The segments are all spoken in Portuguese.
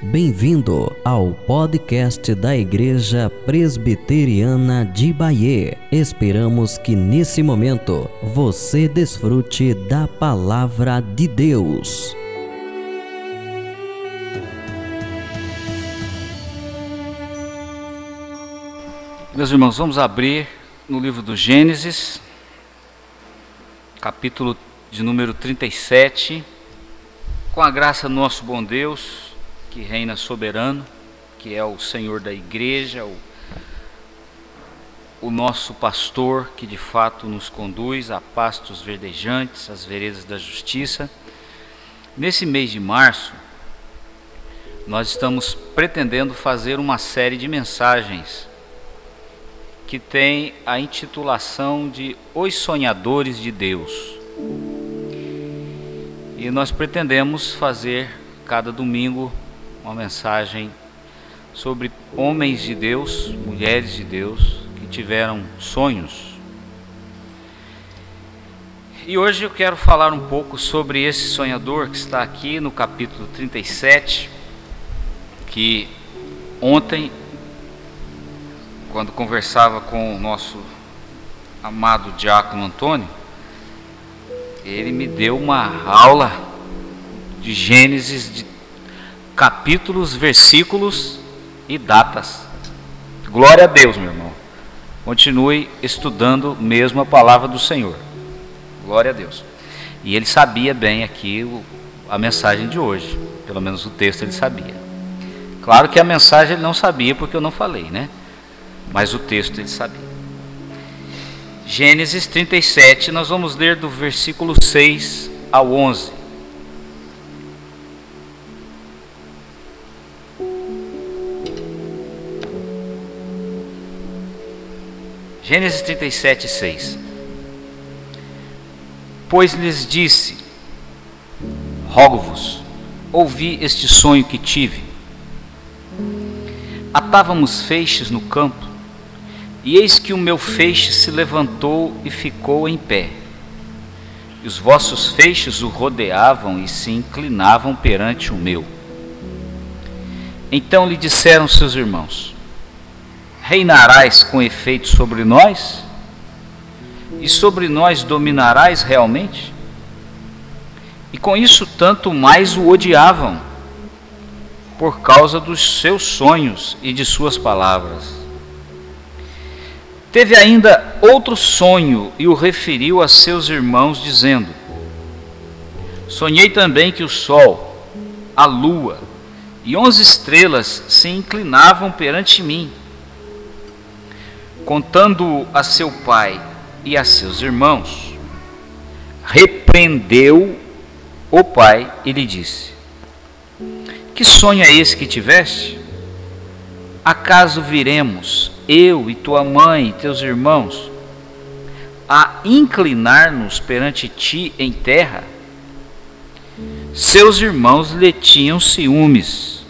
Bem-vindo ao podcast da Igreja Presbiteriana de Bahia. Esperamos que nesse momento você desfrute da palavra de Deus. Meus irmãos, vamos abrir no livro do Gênesis, capítulo de número 37. Com a graça do nosso bom Deus, que reina soberano, que é o Senhor da igreja, o, o nosso pastor que de fato nos conduz a pastos verdejantes, às veredas da justiça. Nesse mês de março, nós estamos pretendendo fazer uma série de mensagens que tem a intitulação de Os Sonhadores de Deus. E nós pretendemos fazer cada domingo uma mensagem sobre homens de Deus, mulheres de Deus que tiveram sonhos. E hoje eu quero falar um pouco sobre esse sonhador que está aqui no capítulo 37, que ontem, quando conversava com o nosso amado diácono Antônio, ele me deu uma aula de Gênesis de capítulos, versículos e datas. Glória a Deus, meu irmão. Continue estudando mesmo a palavra do Senhor. Glória a Deus. E ele sabia bem aqui a mensagem de hoje. Pelo menos o texto ele sabia. Claro que a mensagem ele não sabia porque eu não falei, né? Mas o texto ele sabia. Gênesis 37, nós vamos ler do versículo 6 ao 11. Gênesis 37, 6. Pois lhes disse: Rogo-vos, ouvi este sonho que tive. Atávamos feixes no campo, e eis que o meu feixe se levantou e ficou em pé. E os vossos feixes o rodeavam e se inclinavam perante o meu. Então lhe disseram seus irmãos: reinarás com efeito sobre nós? E sobre nós dominarás realmente? E com isso, tanto mais o odiavam, por causa dos seus sonhos e de suas palavras. Teve ainda outro sonho e o referiu a seus irmãos, dizendo: Sonhei também que o sol, a lua e onze estrelas se inclinavam perante mim contando a seu pai e a seus irmãos, repreendeu o pai e lhe disse: Que sonho é esse que tiveste? Acaso viremos, eu e tua mãe e teus irmãos, a inclinar-nos perante ti em terra? Seus irmãos lhe tinham ciúmes.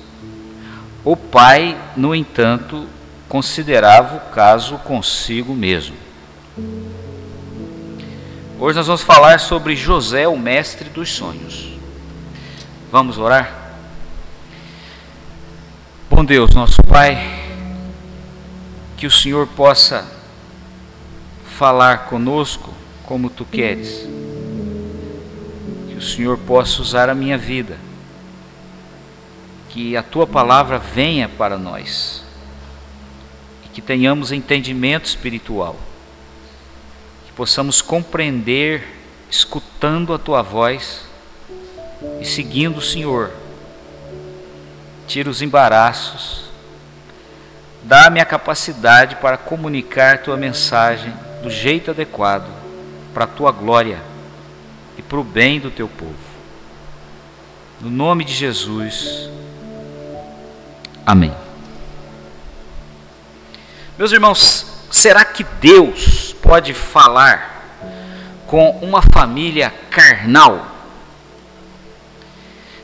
O pai, no entanto, considerava o caso consigo mesmo. Hoje nós vamos falar sobre José, o mestre dos sonhos. Vamos orar? Bom Deus, nosso Pai, que o Senhor possa falar conosco como tu queres. Que o Senhor possa usar a minha vida. Que a tua palavra venha para nós que tenhamos entendimento espiritual, que possamos compreender, escutando a tua voz e seguindo o Senhor. Tira os embaraços, dá-me a capacidade para comunicar tua mensagem do jeito adequado, para a tua glória e para o bem do teu povo. No nome de Jesus. Amém. Meus irmãos, será que Deus pode falar com uma família carnal?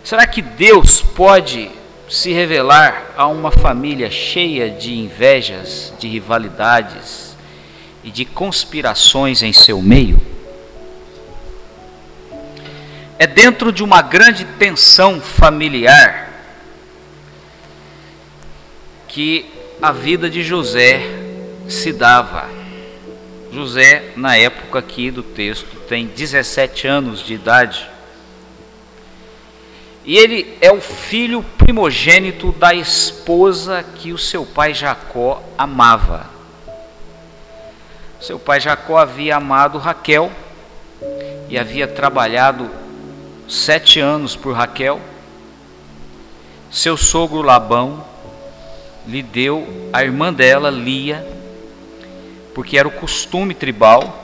Será que Deus pode se revelar a uma família cheia de invejas, de rivalidades e de conspirações em seu meio? É dentro de uma grande tensão familiar que a vida de José se dava. José, na época aqui do texto, tem 17 anos de idade. E ele é o filho primogênito da esposa que o seu pai Jacó amava. Seu pai Jacó havia amado Raquel e havia trabalhado sete anos por Raquel. Seu sogro Labão lhe deu a irmã dela, Lia, porque era o costume tribal.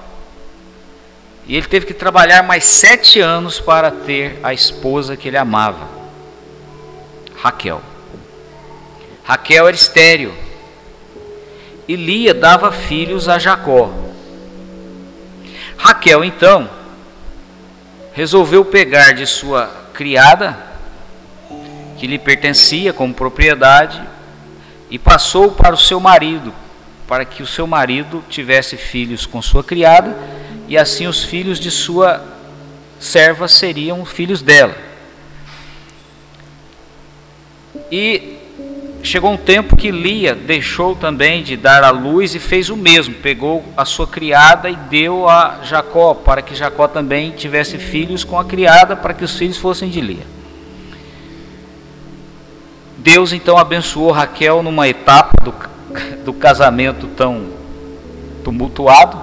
E ele teve que trabalhar mais sete anos para ter a esposa que ele amava, Raquel. Raquel era estéreo. E Lia dava filhos a Jacó. Raquel, então, resolveu pegar de sua criada, que lhe pertencia como propriedade, e passou para o seu marido, para que o seu marido tivesse filhos com sua criada, e assim os filhos de sua serva seriam filhos dela. E chegou um tempo que Lia deixou também de dar à luz e fez o mesmo, pegou a sua criada e deu a Jacó, para que Jacó também tivesse filhos com a criada, para que os filhos fossem de Lia. Deus então abençoou Raquel numa etapa do, do casamento tão tumultuado,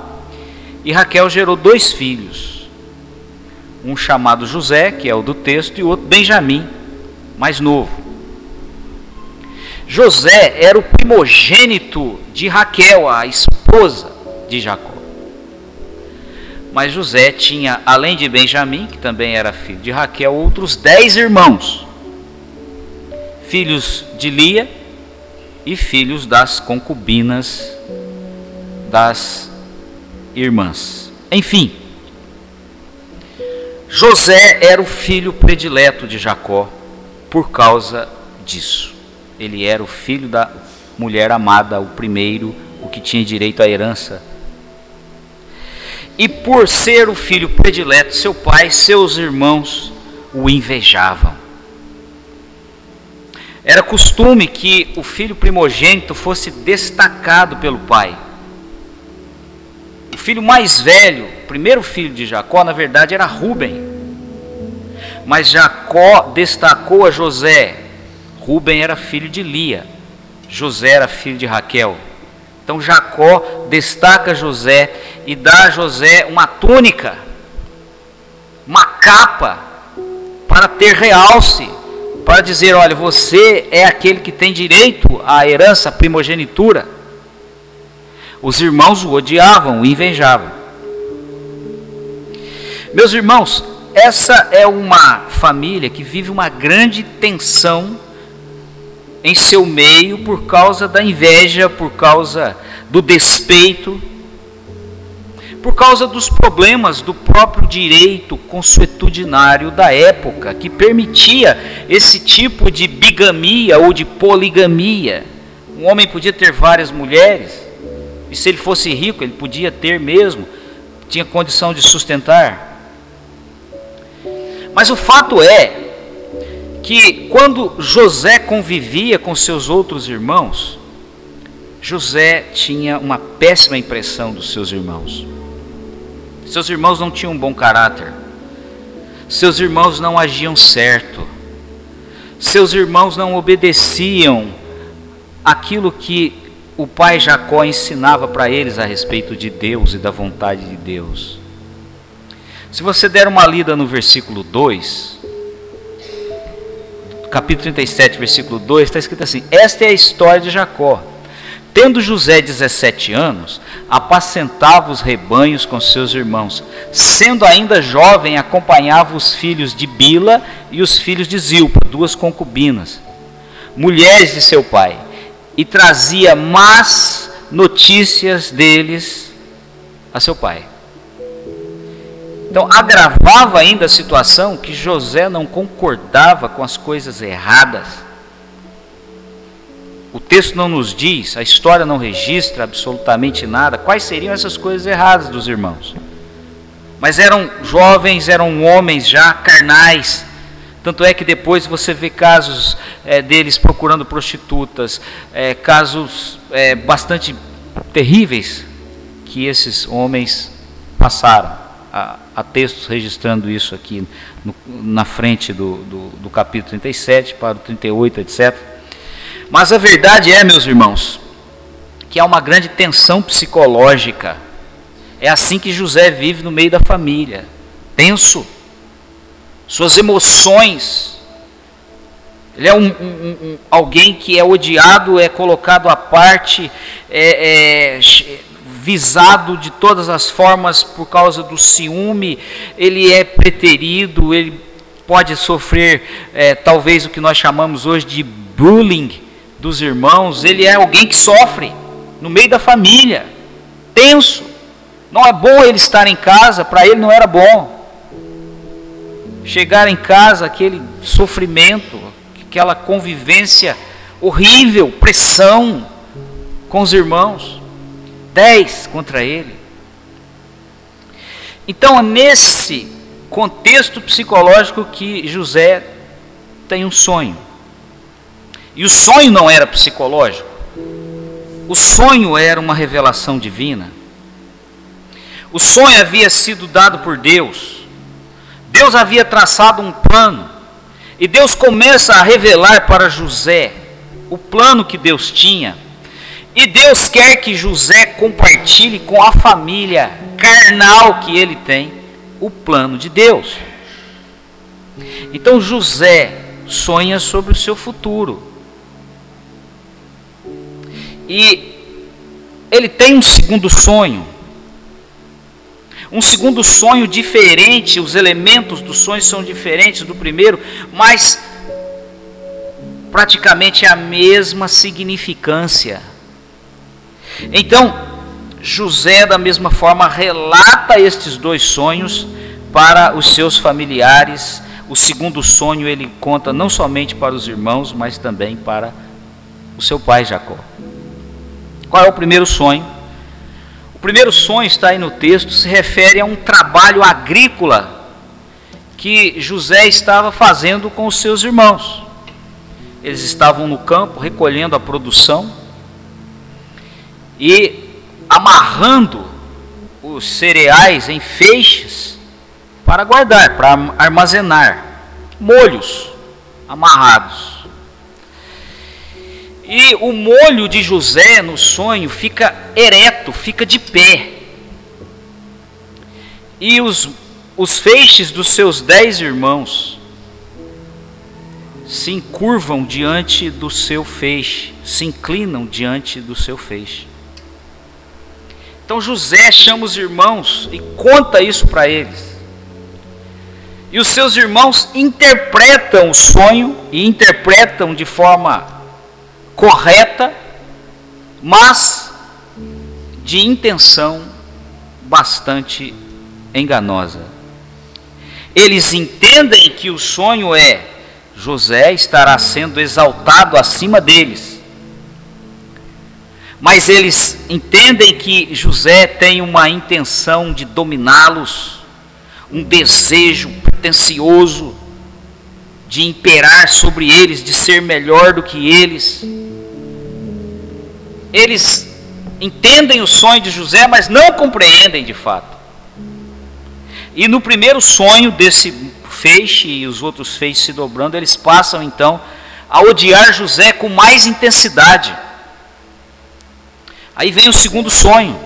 e Raquel gerou dois filhos, um chamado José, que é o do texto, e outro Benjamim, mais novo. José era o primogênito de Raquel, a esposa de Jacó. Mas José tinha, além de Benjamim, que também era filho de Raquel, outros dez irmãos filhos de Lia e filhos das concubinas das irmãs. Enfim, José era o filho predileto de Jacó por causa disso. Ele era o filho da mulher amada, o primeiro, o que tinha direito à herança. E por ser o filho predileto, seu pai, seus irmãos o invejavam. Era costume que o filho primogênito fosse destacado pelo pai. O filho mais velho, o primeiro filho de Jacó, na verdade era Ruben. Mas Jacó destacou a José. Ruben era filho de Lia. José era filho de Raquel. Então Jacó destaca José e dá a José uma túnica, uma capa para ter realce para dizer: olha, você é aquele que tem direito à herança, à primogenitura. Os irmãos o odiavam, o invejavam. Meus irmãos, essa é uma família que vive uma grande tensão em seu meio por causa da inveja, por causa do despeito por causa dos problemas do próprio direito consuetudinário da época, que permitia esse tipo de bigamia ou de poligamia. Um homem podia ter várias mulheres, e se ele fosse rico, ele podia ter mesmo, tinha condição de sustentar. Mas o fato é que quando José convivia com seus outros irmãos, José tinha uma péssima impressão dos seus irmãos. Seus irmãos não tinham um bom caráter. Seus irmãos não agiam certo. Seus irmãos não obedeciam aquilo que o pai Jacó ensinava para eles a respeito de Deus e da vontade de Deus. Se você der uma lida no versículo 2, capítulo 37, versículo 2, está escrito assim: Esta é a história de Jacó. Tendo José 17 anos, apacentava os rebanhos com seus irmãos. Sendo ainda jovem, acompanhava os filhos de Bila e os filhos de Zilpa, duas concubinas, mulheres de seu pai, e trazia más notícias deles a seu pai. Então agravava ainda a situação que José não concordava com as coisas erradas o texto não nos diz, a história não registra absolutamente nada, quais seriam essas coisas erradas dos irmãos. Mas eram jovens, eram homens já carnais, Tanto é que depois você vê casos é, deles procurando prostitutas, é, casos é, bastante terríveis que esses homens passaram. Há, há textos registrando isso aqui no, na frente do, do, do capítulo 37 para o 38, etc. Mas a verdade é, meus irmãos, que há uma grande tensão psicológica. É assim que José vive no meio da família, tenso. Suas emoções. Ele é um, um, um, alguém que é odiado, é colocado à parte, é, é visado de todas as formas por causa do ciúme, ele é preterido, ele pode sofrer é, talvez o que nós chamamos hoje de bullying dos irmãos, ele é alguém que sofre no meio da família, tenso. Não é bom ele estar em casa, para ele não era bom. Chegar em casa, aquele sofrimento, aquela convivência horrível, pressão com os irmãos, dez contra ele. Então, é nesse contexto psicológico que José tem um sonho. E o sonho não era psicológico. O sonho era uma revelação divina. O sonho havia sido dado por Deus. Deus havia traçado um plano. E Deus começa a revelar para José o plano que Deus tinha. E Deus quer que José compartilhe com a família carnal que ele tem o plano de Deus. Então José sonha sobre o seu futuro. E ele tem um segundo sonho. Um segundo sonho diferente, os elementos do sonho são diferentes do primeiro, mas praticamente a mesma significância. Então, José, da mesma forma, relata estes dois sonhos para os seus familiares. O segundo sonho ele conta não somente para os irmãos, mas também para o seu pai Jacó. Qual é o primeiro sonho? O primeiro sonho está aí no texto, se refere a um trabalho agrícola que José estava fazendo com os seus irmãos. Eles estavam no campo recolhendo a produção e amarrando os cereais em feixes para guardar, para armazenar, molhos amarrados. E o molho de José no sonho fica ereto, fica de pé. E os, os feixes dos seus dez irmãos se encurvam diante do seu feixe, se inclinam diante do seu feixe. Então José chama os irmãos e conta isso para eles. E os seus irmãos interpretam o sonho e interpretam de forma correta, mas de intenção bastante enganosa. Eles entendem que o sonho é José estará sendo exaltado acima deles. Mas eles entendem que José tem uma intenção de dominá-los, um desejo pretensioso de imperar sobre eles, de ser melhor do que eles. Eles entendem o sonho de José, mas não compreendem de fato. E no primeiro sonho desse feixe e os outros feixes se dobrando, eles passam então a odiar José com mais intensidade. Aí vem o segundo sonho.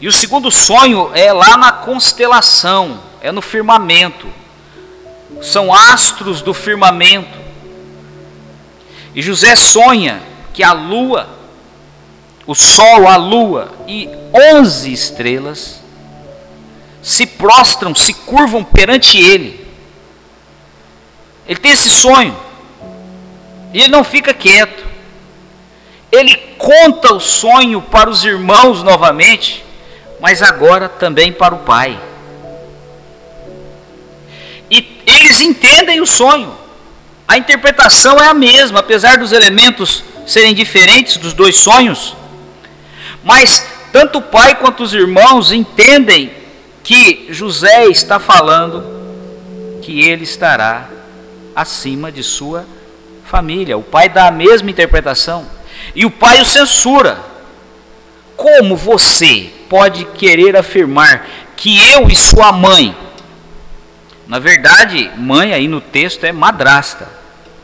E o segundo sonho é lá na constelação, é no firmamento são astros do firmamento. E José sonha que a lua, o sol, a lua e onze estrelas se prostram, se curvam perante ele. Ele tem esse sonho. E ele não fica quieto. Ele conta o sonho para os irmãos novamente, mas agora também para o pai. E eles entendem o sonho. A interpretação é a mesma, apesar dos elementos serem diferentes dos dois sonhos. Mas tanto o pai quanto os irmãos entendem que José está falando que ele estará acima de sua família. O pai dá a mesma interpretação e o pai o censura. Como você pode querer afirmar que eu e sua mãe, na verdade, mãe aí no texto é madrasta,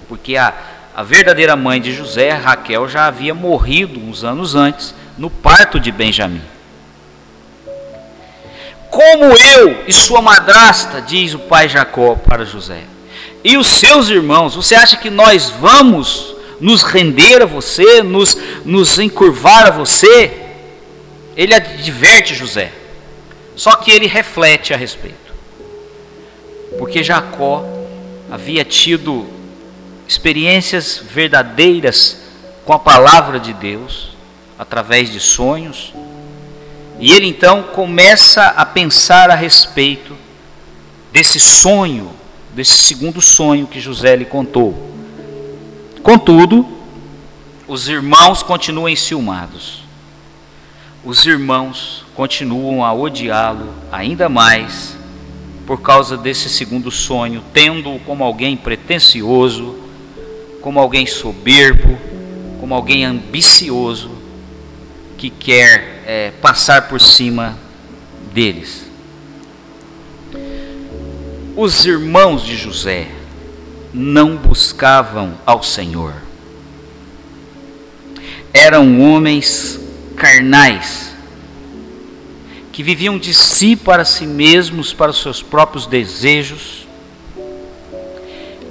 porque a, a verdadeira mãe de José, Raquel, já havia morrido uns anos antes no parto de Benjamim. Como eu e sua madrasta, diz o pai Jacó para José, e os seus irmãos, você acha que nós vamos nos render a você, nos, nos encurvar a você? Ele adverte José, só que ele reflete a respeito, porque Jacó havia tido experiências verdadeiras com a palavra de Deus, através de sonhos, e ele então começa a pensar a respeito desse sonho, desse segundo sonho que José lhe contou. Contudo, os irmãos continuam enciumados. Os irmãos continuam a odiá-lo ainda mais por causa desse segundo sonho, tendo-o como alguém pretensioso, como alguém soberbo, como alguém ambicioso que quer é, passar por cima deles. Os irmãos de José não buscavam ao Senhor. Eram homens carnais que viviam de si para si mesmos, para os seus próprios desejos.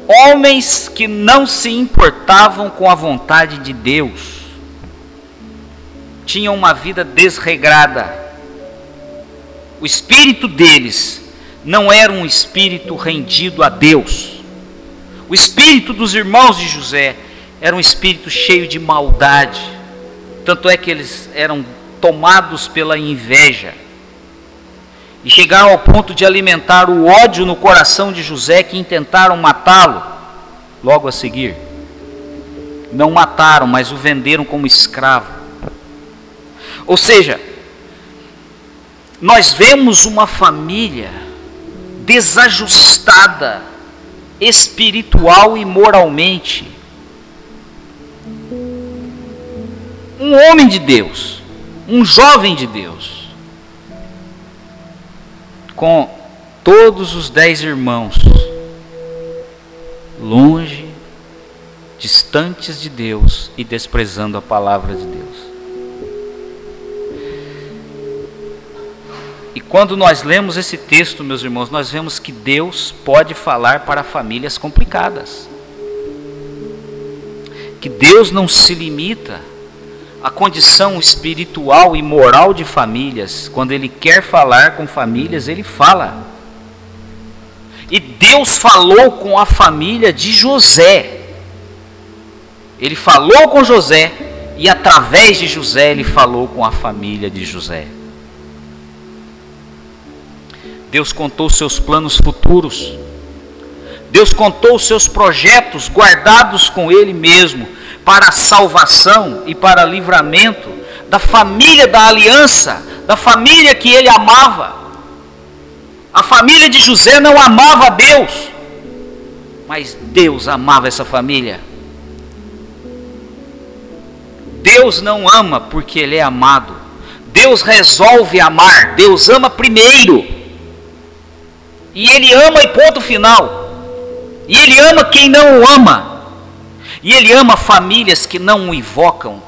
Homens que não se importavam com a vontade de Deus. Tinham uma vida desregrada. O espírito deles não era um espírito rendido a Deus. O espírito dos irmãos de José era um espírito cheio de maldade. Tanto é que eles eram tomados pela inveja e chegaram ao ponto de alimentar o ódio no coração de José que intentaram matá-lo logo a seguir. Não mataram, mas o venderam como escravo. Ou seja, nós vemos uma família desajustada espiritual e moralmente. Um homem de Deus, um jovem de Deus, com todos os dez irmãos, longe, distantes de Deus e desprezando a palavra de Deus. E quando nós lemos esse texto, meus irmãos, nós vemos que Deus pode falar para famílias complicadas. Que Deus não se limita a condição espiritual e moral de famílias. Quando Ele quer falar com famílias, Ele fala. E Deus falou com a família de José. Ele falou com José e através de José ele falou com a família de José. Deus contou seus planos futuros. Deus contou seus projetos guardados com ele mesmo para salvação e para livramento da família da aliança, da família que ele amava. A família de José não amava a Deus, mas Deus amava essa família. Deus não ama porque ele é amado. Deus resolve amar. Deus ama primeiro. E ele ama e ponto final. E ele ama quem não o ama. E ele ama famílias que não o invocam.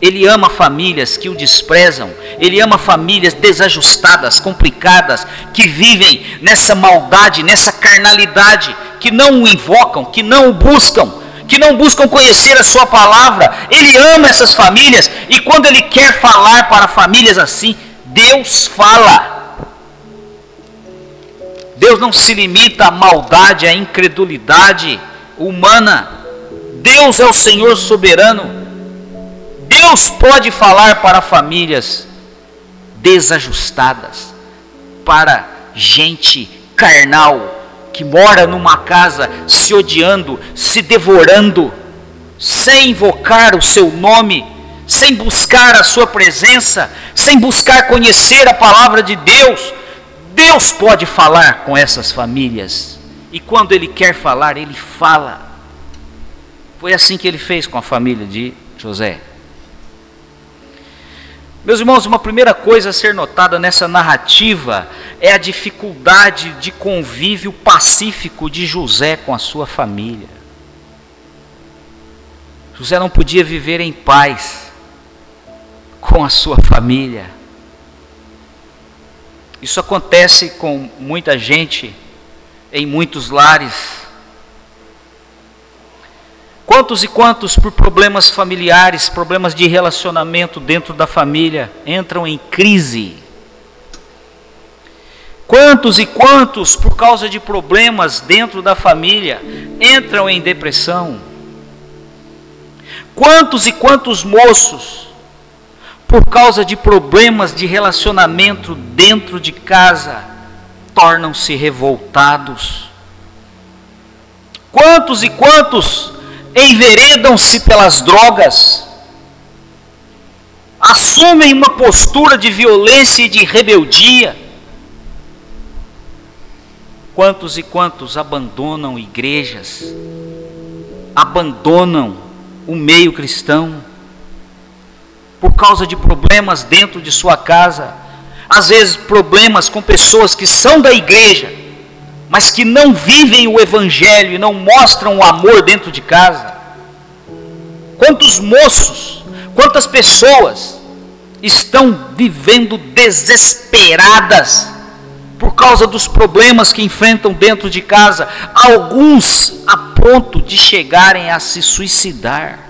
Ele ama famílias que o desprezam. Ele ama famílias desajustadas, complicadas, que vivem nessa maldade, nessa carnalidade, que não o invocam, que não o buscam, que não buscam conhecer a sua palavra. Ele ama essas famílias e quando ele quer falar para famílias assim, Deus fala. Deus não se limita à maldade, à incredulidade humana. Deus é o Senhor soberano. Deus pode falar para famílias desajustadas, para gente carnal que mora numa casa se odiando, se devorando, sem invocar o seu nome, sem buscar a sua presença, sem buscar conhecer a palavra de Deus. Deus pode falar com essas famílias e quando ele quer falar, ele fala. Foi assim que ele fez com a família de José. Meus irmãos, uma primeira coisa a ser notada nessa narrativa é a dificuldade de convívio pacífico de José com a sua família. José não podia viver em paz com a sua família. Isso acontece com muita gente em muitos lares. Quantos e quantos, por problemas familiares, problemas de relacionamento dentro da família, entram em crise? Quantos e quantos, por causa de problemas dentro da família, entram em depressão? Quantos e quantos moços, por causa de problemas de relacionamento dentro de casa, tornam-se revoltados? Quantos e quantos enveredam-se pelas drogas, assumem uma postura de violência e de rebeldia. Quantos e quantos abandonam igrejas, abandonam o meio cristão, por causa de problemas dentro de sua casa, às vezes problemas com pessoas que são da igreja, mas que não vivem o Evangelho e não mostram o amor dentro de casa? Quantos moços, quantas pessoas estão vivendo desesperadas por causa dos problemas que enfrentam dentro de casa, alguns a ponto de chegarem a se suicidar.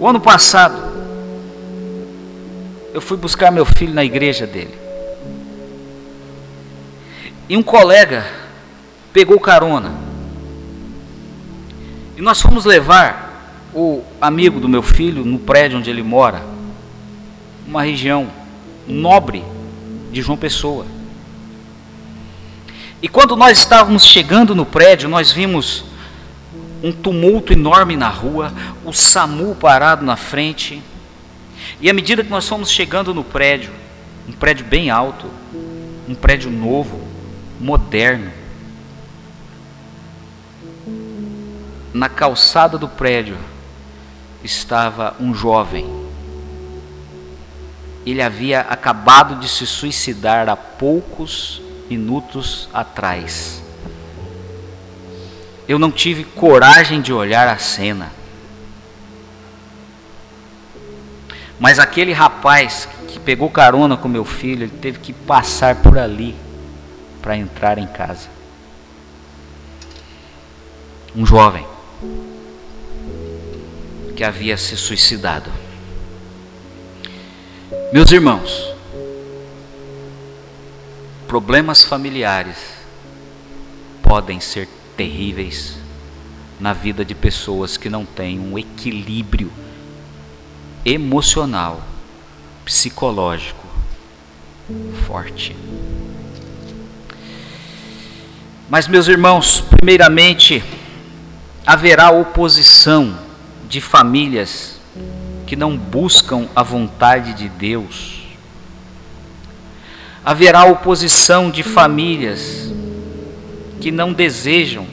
O ano passado, eu fui buscar meu filho na igreja dele. E um colega pegou carona. E nós fomos levar o amigo do meu filho no prédio onde ele mora, uma região nobre de João Pessoa. E quando nós estávamos chegando no prédio, nós vimos um tumulto enorme na rua, o SAMU parado na frente. E à medida que nós fomos chegando no prédio, um prédio bem alto, um prédio novo, moderno. Na calçada do prédio estava um jovem. Ele havia acabado de se suicidar há poucos minutos atrás. Eu não tive coragem de olhar a cena. Mas aquele rapaz que pegou carona com meu filho, ele teve que passar por ali para entrar em casa. Um jovem que havia se suicidado. Meus irmãos, problemas familiares podem ser terríveis na vida de pessoas que não têm um equilíbrio emocional, psicológico forte. Mas, meus irmãos, primeiramente, haverá oposição de famílias que não buscam a vontade de Deus. Haverá oposição de famílias que não desejam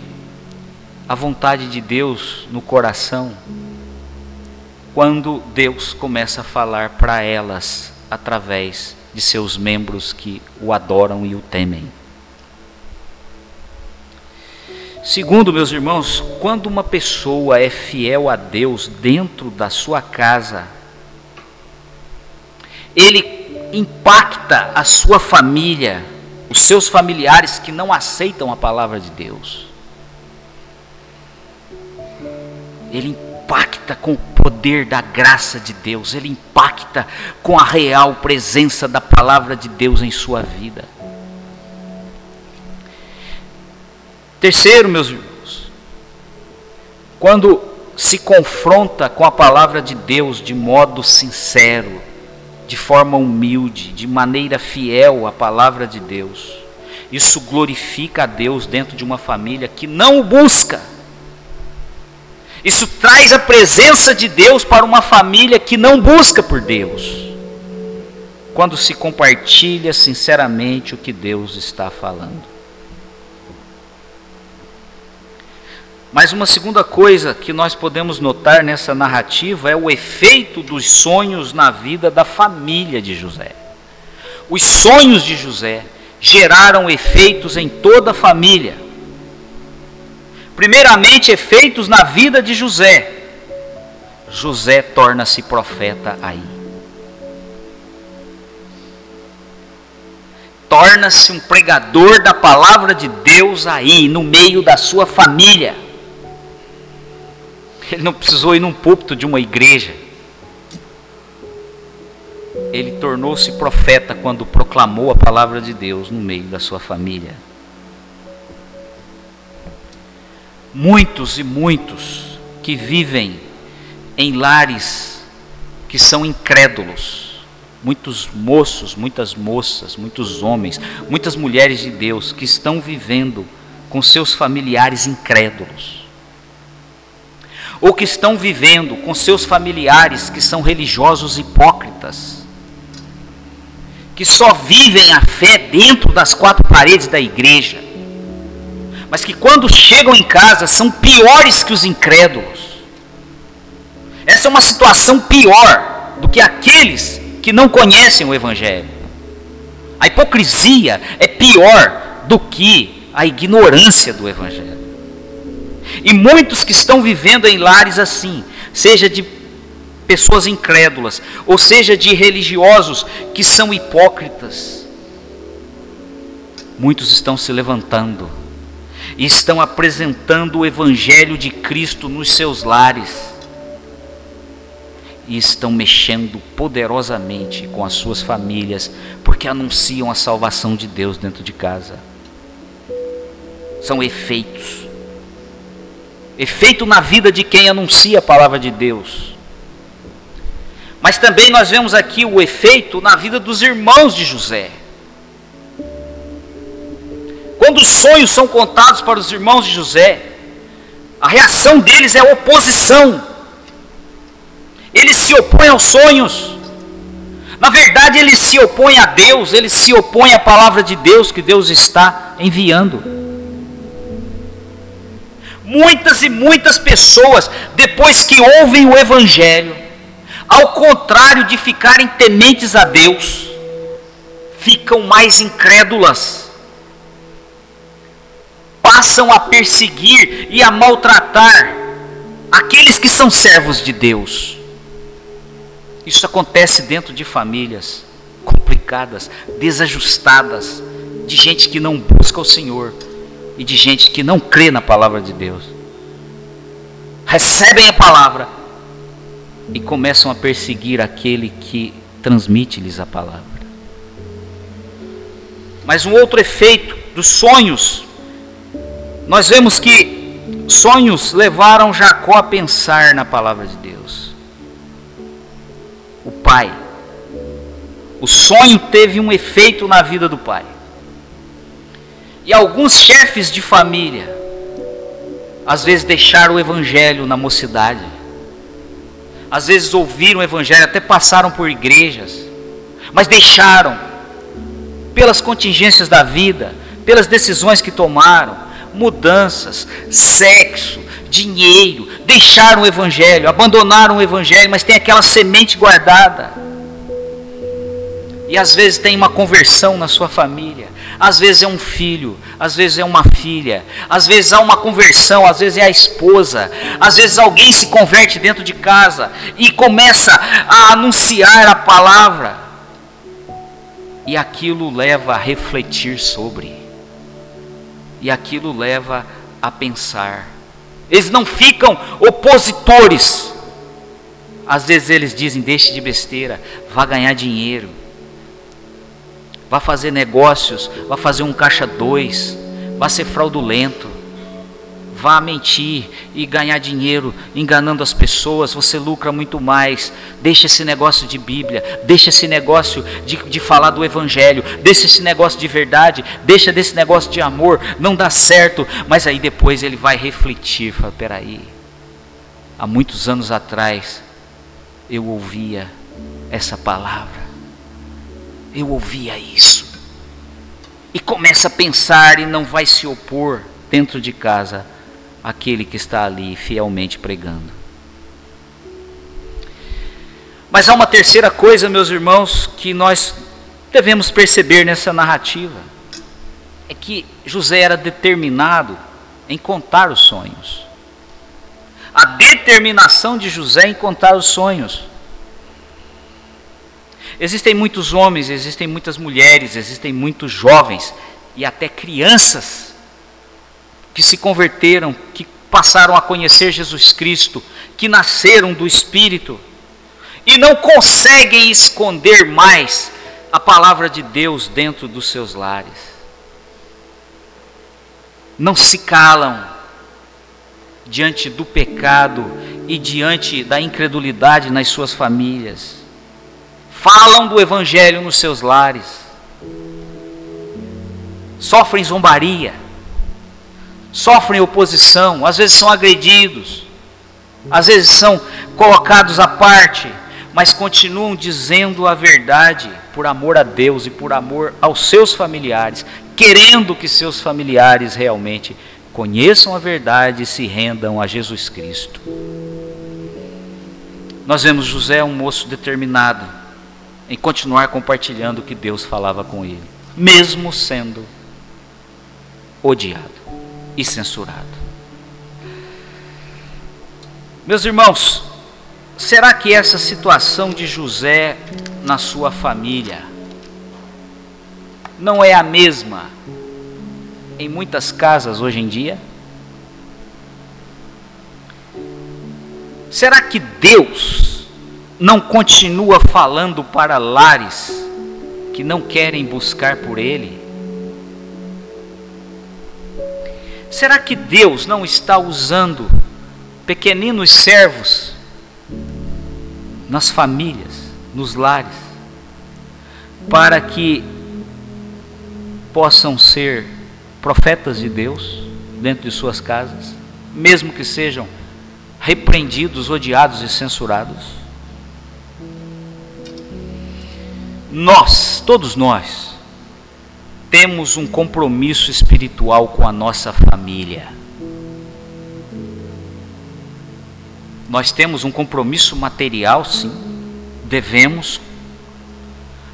a vontade de Deus no coração, quando Deus começa a falar para elas através de seus membros que o adoram e o temem. Segundo, meus irmãos, quando uma pessoa é fiel a Deus dentro da sua casa, ele impacta a sua família, os seus familiares que não aceitam a palavra de Deus. Ele impacta com o poder da graça de Deus, ele impacta com a real presença da palavra de Deus em sua vida. Terceiro, meus irmãos, quando se confronta com a palavra de Deus de modo sincero, de forma humilde, de maneira fiel à palavra de Deus, isso glorifica a Deus dentro de uma família que não o busca. Isso traz a presença de Deus para uma família que não busca por Deus. quando se compartilha sinceramente o que Deus está falando. Mas uma segunda coisa que nós podemos notar nessa narrativa é o efeito dos sonhos na vida da família de José. Os sonhos de José geraram efeitos em toda a família. Primeiramente, efeitos na vida de José. José torna-se profeta aí. Torna-se um pregador da palavra de Deus aí, no meio da sua família. Ele não precisou ir num púlpito de uma igreja. Ele tornou-se profeta quando proclamou a palavra de Deus no meio da sua família. Muitos e muitos que vivem em lares que são incrédulos, muitos moços, muitas moças, muitos homens, muitas mulheres de Deus que estão vivendo com seus familiares incrédulos ou que estão vivendo com seus familiares que são religiosos hipócritas, que só vivem a fé dentro das quatro paredes da igreja, mas que quando chegam em casa são piores que os incrédulos. Essa é uma situação pior do que aqueles que não conhecem o Evangelho. A hipocrisia é pior do que a ignorância do Evangelho. E muitos que estão vivendo em lares assim, seja de pessoas incrédulas, ou seja de religiosos que são hipócritas, muitos estão se levantando e estão apresentando o Evangelho de Cristo nos seus lares e estão mexendo poderosamente com as suas famílias, porque anunciam a salvação de Deus dentro de casa. São efeitos efeito na vida de quem anuncia a palavra de Deus. Mas também nós vemos aqui o efeito na vida dos irmãos de José. Quando os sonhos são contados para os irmãos de José, a reação deles é oposição. Eles se opõem aos sonhos. Na verdade, eles se opõem a Deus, eles se opõem à palavra de Deus que Deus está enviando. Muitas e muitas pessoas, depois que ouvem o Evangelho, ao contrário de ficarem tementes a Deus, ficam mais incrédulas, passam a perseguir e a maltratar aqueles que são servos de Deus. Isso acontece dentro de famílias complicadas, desajustadas, de gente que não busca o Senhor e de gente que não crê na palavra de Deus. Recebem a palavra e começam a perseguir aquele que transmite-lhes a palavra. Mas um outro efeito dos sonhos, nós vemos que sonhos levaram Jacó a pensar na palavra de Deus. O pai, o sonho teve um efeito na vida do pai. E alguns chefes de família, às vezes deixaram o evangelho na mocidade, às vezes ouviram o evangelho, até passaram por igrejas, mas deixaram, pelas contingências da vida, pelas decisões que tomaram, mudanças, sexo, dinheiro, deixaram o evangelho, abandonaram o evangelho, mas tem aquela semente guardada. E às vezes tem uma conversão na sua família, às vezes é um filho, às vezes é uma filha, às vezes há uma conversão, às vezes é a esposa, às vezes alguém se converte dentro de casa e começa a anunciar a palavra. E aquilo leva a refletir sobre. E aquilo leva a pensar. Eles não ficam opositores. Às vezes eles dizem: deixe de besteira, vá ganhar dinheiro vá fazer negócios, vá fazer um caixa dois, vá ser fraudulento, vá mentir e ganhar dinheiro enganando as pessoas, você lucra muito mais. Deixa esse negócio de Bíblia, deixa esse negócio de, de falar do Evangelho, deixa esse negócio de verdade, deixa desse negócio de amor, não dá certo, mas aí depois ele vai refletir, fala, peraí, há muitos anos atrás eu ouvia essa palavra eu ouvia isso. E começa a pensar e não vai se opor dentro de casa aquele que está ali fielmente pregando. Mas há uma terceira coisa, meus irmãos, que nós devemos perceber nessa narrativa: é que José era determinado em contar os sonhos. A determinação de José em contar os sonhos. Existem muitos homens, existem muitas mulheres, existem muitos jovens e até crianças que se converteram, que passaram a conhecer Jesus Cristo, que nasceram do Espírito e não conseguem esconder mais a palavra de Deus dentro dos seus lares. Não se calam diante do pecado e diante da incredulidade nas suas famílias. Falam do Evangelho nos seus lares. Sofrem zombaria. Sofrem oposição. Às vezes são agredidos. Às vezes são colocados à parte mas continuam dizendo a verdade por amor a Deus e por amor aos seus familiares, querendo que seus familiares realmente conheçam a verdade e se rendam a Jesus Cristo. Nós vemos José um moço determinado em continuar compartilhando o que Deus falava com ele, mesmo sendo odiado e censurado. Meus irmãos, Será que essa situação de José na sua família não é a mesma em muitas casas hoje em dia? Será que Deus não continua falando para lares que não querem buscar por Ele? Será que Deus não está usando pequeninos servos nas famílias, nos lares, para que possam ser profetas de Deus dentro de suas casas, mesmo que sejam repreendidos, odiados e censurados. Nós, todos nós, temos um compromisso espiritual com a nossa família. Nós temos um compromisso material, sim, devemos,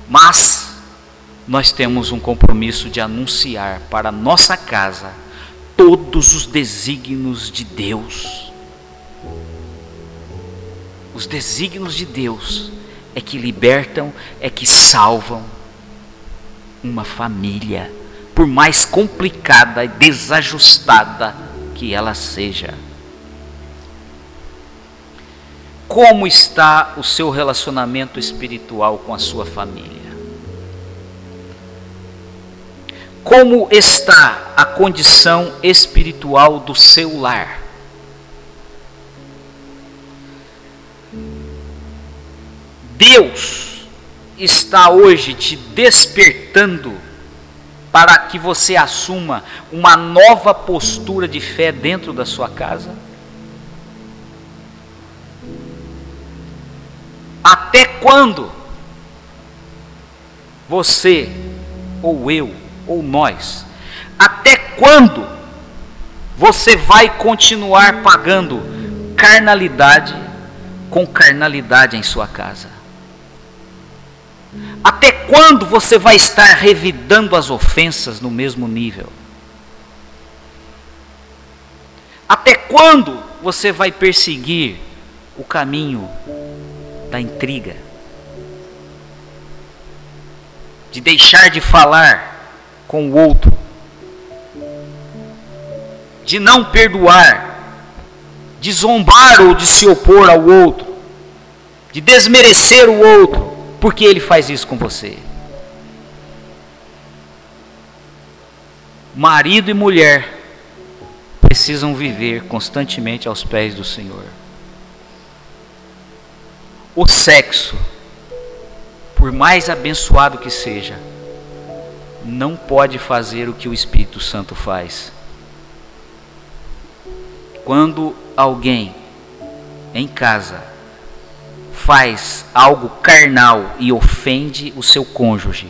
mas nós temos um compromisso de anunciar para nossa casa todos os desígnios de Deus. Os desígnios de Deus é que libertam, é que salvam uma família, por mais complicada e desajustada que ela seja. Como está o seu relacionamento espiritual com a sua família? Como está a condição espiritual do seu lar? Deus está hoje te despertando para que você assuma uma nova postura de fé dentro da sua casa? Até quando você, ou eu, ou nós, até quando você vai continuar pagando carnalidade com carnalidade em sua casa? Até quando você vai estar revidando as ofensas no mesmo nível? Até quando você vai perseguir o caminho da intriga, de deixar de falar com o outro, de não perdoar, de zombar ou de se opor ao outro, de desmerecer o outro, porque ele faz isso com você. Marido e mulher precisam viver constantemente aos pés do Senhor o sexo, por mais abençoado que seja, não pode fazer o que o Espírito Santo faz. Quando alguém em casa faz algo carnal e ofende o seu cônjuge,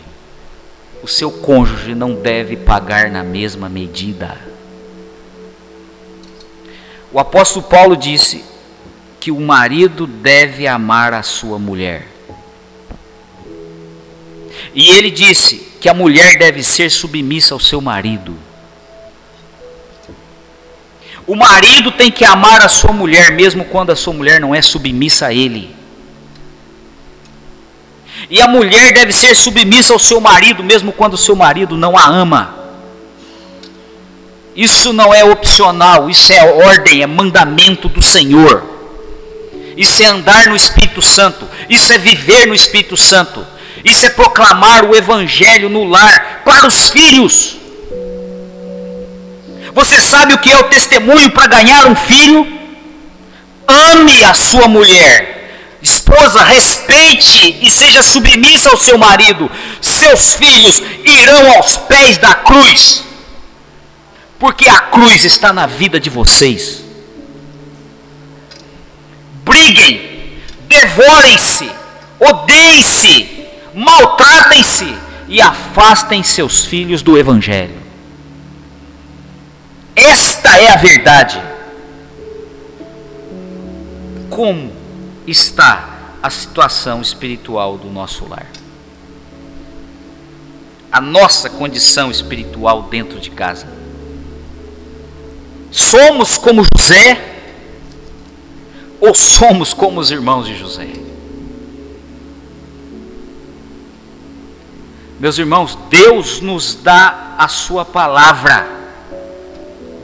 o seu cônjuge não deve pagar na mesma medida. O apóstolo Paulo disse que o marido deve amar a sua mulher. E ele disse que a mulher deve ser submissa ao seu marido. O marido tem que amar a sua mulher, mesmo quando a sua mulher não é submissa a ele. E a mulher deve ser submissa ao seu marido, mesmo quando o seu marido não a ama. Isso não é opcional, isso é ordem, é mandamento do Senhor. Isso é andar no Espírito Santo, isso é viver no Espírito Santo, isso é proclamar o Evangelho no lar para os filhos. Você sabe o que é o testemunho para ganhar um filho? Ame a sua mulher. Esposa, respeite e seja submissa ao seu marido. Seus filhos irão aos pés da cruz. Porque a cruz está na vida de vocês. Briguem, devorem-se, odeiem-se, maltratem-se e afastem seus filhos do evangelho. Esta é a verdade. Como está a situação espiritual do nosso lar? A nossa condição espiritual dentro de casa. Somos como José ou somos como os irmãos de José? Meus irmãos, Deus nos dá a Sua palavra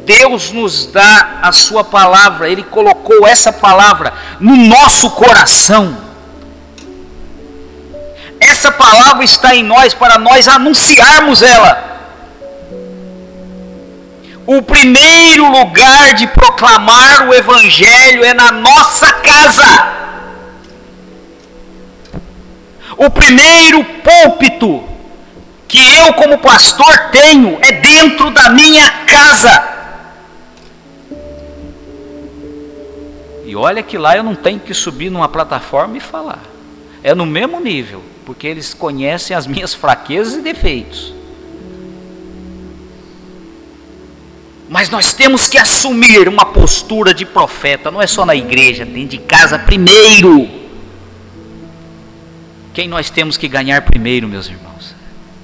Deus nos dá a Sua palavra, Ele colocou essa palavra no nosso coração. Essa palavra está em nós para nós anunciarmos ela. O primeiro lugar de proclamar o Evangelho é na nossa casa. O primeiro púlpito que eu, como pastor, tenho é dentro da minha casa. E olha que lá eu não tenho que subir numa plataforma e falar. É no mesmo nível, porque eles conhecem as minhas fraquezas e defeitos. Mas nós temos que assumir uma postura de profeta, não é só na igreja, dentro de casa primeiro. Quem nós temos que ganhar primeiro, meus irmãos?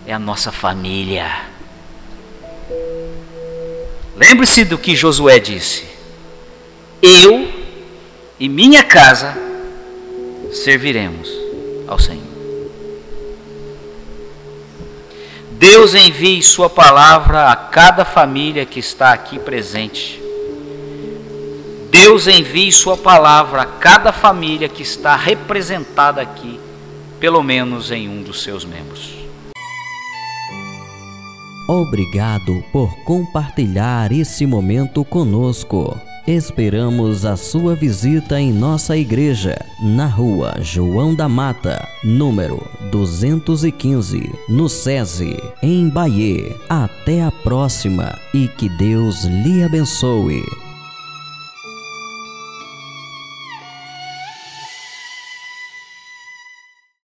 É a nossa família. Lembre-se do que Josué disse: Eu e minha casa serviremos ao Senhor. Deus envie Sua palavra a cada família que está aqui presente. Deus envie Sua palavra a cada família que está representada aqui, pelo menos em um dos seus membros. Obrigado por compartilhar esse momento conosco. Esperamos a sua visita em nossa igreja, na rua João da Mata, número 215, no SESI, em Bahia. Até a próxima e que Deus lhe abençoe.